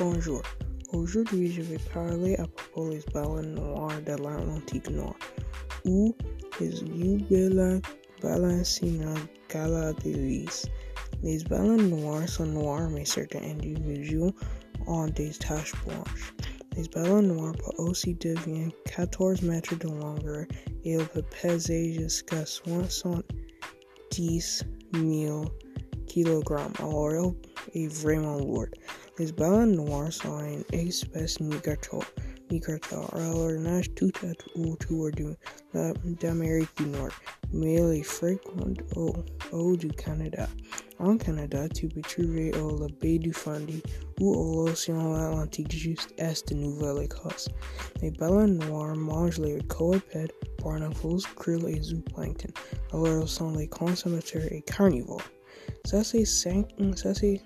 Bonjour. Aujourd'hui, je vais parler à propos des baleines noires de l'Atlantique Nord, ou les Eubella balancina galadilis. Les baleines noires sont noires, mais certains individus ont des taches blanches. Les baleines noires peuvent aussi devenir 14 mètres de longueur et elles peuvent peser jusqu'à 70 000 kg. Alors, elle est vraiment lourde. Une espèce migratoire. migratoire. Elle nage tout autour d'Amérique du Nord, mais elle est fréquente au du Canada. En Canada, tu peux trouver au la baie du Fundy ou à l'océan Atlantique juste est de Nouvelle-Écosse. Les baleines noires mangent les copépodes, barnacles, krill et zooplancton. Alors, sont les consommateurs et carnivores. Ça, c'est cinq, ça, c'est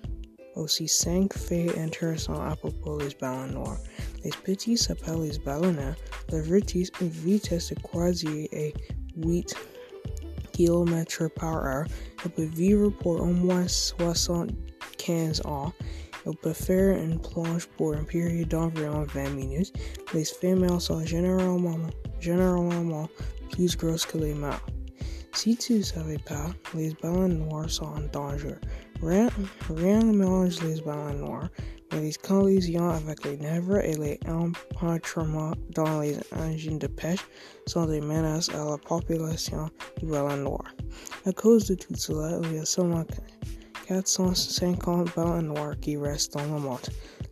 aussi cinq faits intéressants à propos des baleines noires. Les petits s'appellent les baleines. Leur vitesse de croisière est 8 km par heure. Elles peuvent vivre pour au moins 75 ans. Elles peuvent faire une plonge pour une période d'environ 20 minutes. Les femelles sont généralement, généralement plus grosses que les mâles. Si tu savais pas, les baleines noires sont en danger. Rien, ne mélange les baleines noires, mais les collisions avec les nègres et les empêchements dans les engins de pêche sont des menaces à la population du baleine noire. À cause de tout cela, il y a seulement 450 baleines noires qui restent dans le monde.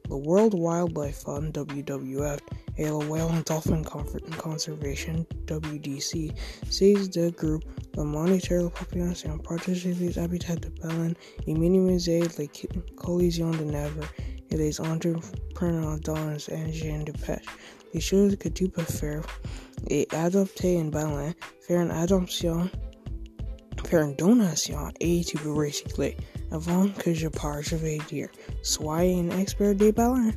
Le World Wildlife Fund, WWF, et le Whale and Dolphin Conservation, WDC, seize de groupe de monitorer la population, protéger les habitats de baleines et minimiser les collisions de navires et les entrepreneurs dans les engins de pêche. Les choses que tu peux faire est adopter une baleine, faire une adoption, faire une donation et tu peux recycler. Avant que je parte, je vais dire, soyez un expert des baleines.